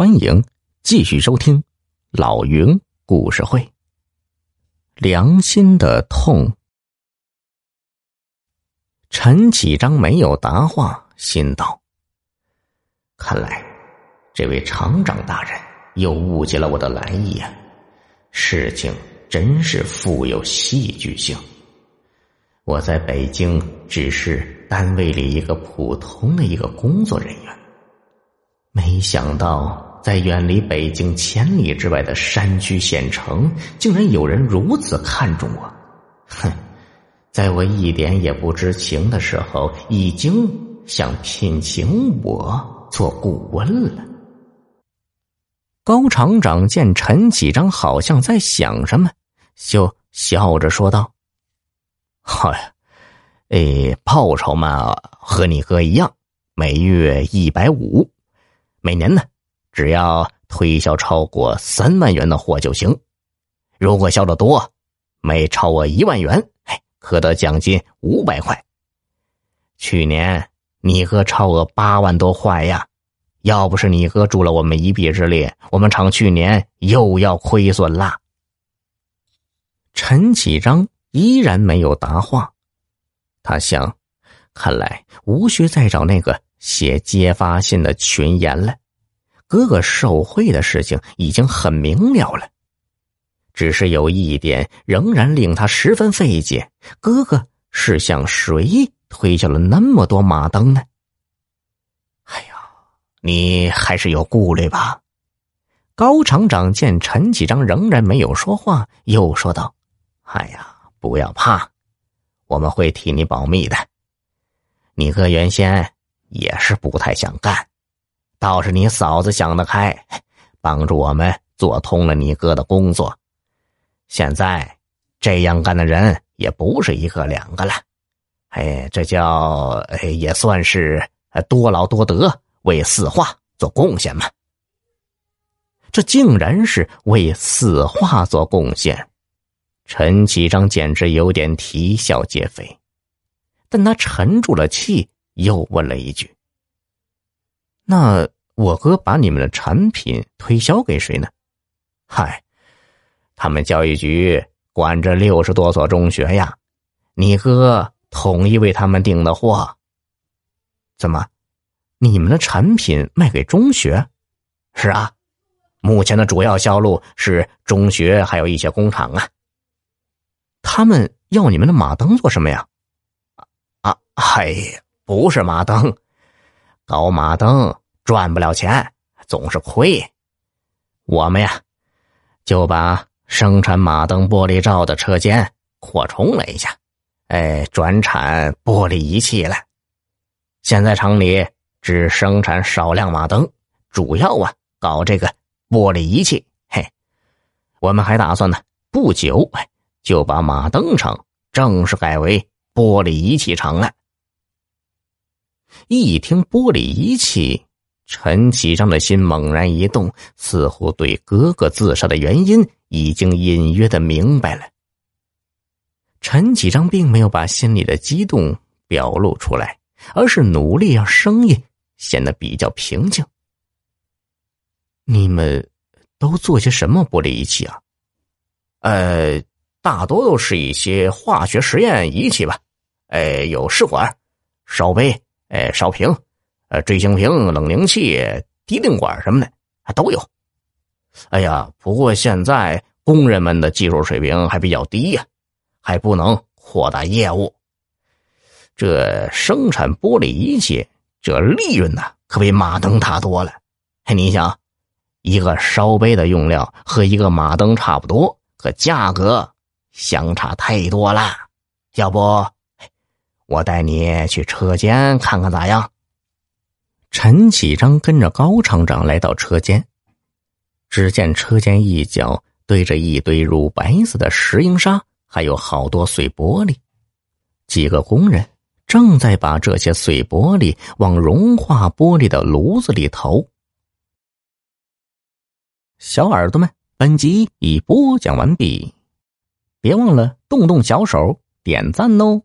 欢迎继续收听老云故事会。良心的痛。陈启章没有答话，心道：“看来这位厂长大人又误解了我的来意啊！事情真是富有戏剧性。我在北京只是单位里一个普通的一个工作人员。”没想到，在远离北京千里之外的山区县城，竟然有人如此看重我。哼，在我一点也不知情的时候，已经想聘请我做顾问了。高厂长见陈启章好像在想什么，就笑着说道：“嗨，哎，报酬嘛，和你哥一样，每月一百五。”每年呢，只要推销超过三万元的货就行。如果销的多，每超过一万元，哎，可得奖金五百块。去年你哥超额八万多块呀！要不是你哥助了我们一臂之力，我们厂去年又要亏损啦。陈启章依然没有答话，他想，看来无需再找那个。写揭发信的群言了，哥哥受贿的事情已经很明了了，只是有一点仍然令他十分费解：哥哥是向谁推销了那么多马灯呢？哎呀，你还是有顾虑吧？高厂长见陈启章仍然没有说话，又说道：“哎呀，不要怕，我们会替你保密的。你哥原先……”也是不太想干，倒是你嫂子想得开，帮助我们做通了你哥的工作。现在这样干的人也不是一个两个了，哎，这叫也算是多劳多得，为四化做贡献嘛。这竟然是为四化做贡献，陈启章简直有点啼笑皆非，但他沉住了气。又问了一句：“那我哥把你们的产品推销给谁呢？”“嗨，他们教育局管着六十多所中学呀，你哥统一为他们订的货。”“怎么，你们的产品卖给中学？”“是啊，目前的主要销路是中学，还有一些工厂啊。”“他们要你们的马灯做什么呀？”“啊，嗨。”不是马灯，搞马灯赚不了钱，总是亏。我们呀，就把生产马灯玻璃罩的车间扩充了一下，哎，转产玻璃仪器了。现在厂里只生产少量马灯，主要啊搞这个玻璃仪器。嘿，我们还打算呢，不久就把马灯厂正式改为玻璃仪器厂了。一听玻璃仪器，陈启章的心猛然一动，似乎对哥哥自杀的原因已经隐约的明白了。陈启章并没有把心里的激动表露出来，而是努力让声音显得比较平静。你们都做些什么玻璃仪器啊？呃，大多都是一些化学实验仪器吧。哎，有试管、烧杯。哎，烧瓶、呃，锥形瓶、冷凝器、滴定管什么的，还都有。哎呀，不过现在工人们的技术水平还比较低呀，还不能扩大业务。这生产玻璃仪器，这利润呢，可比马灯大多了。嘿，你想，一个烧杯的用料和一个马灯差不多，可价格相差太多了。要不？我带你去车间看看咋样？陈启章跟着高厂长来到车间，只见车间一角堆着一堆乳白色的石英砂，还有好多碎玻璃。几个工人正在把这些碎玻璃往融化玻璃的炉子里投。小耳朵们，本集已播讲完毕，别忘了动动小手点赞哦！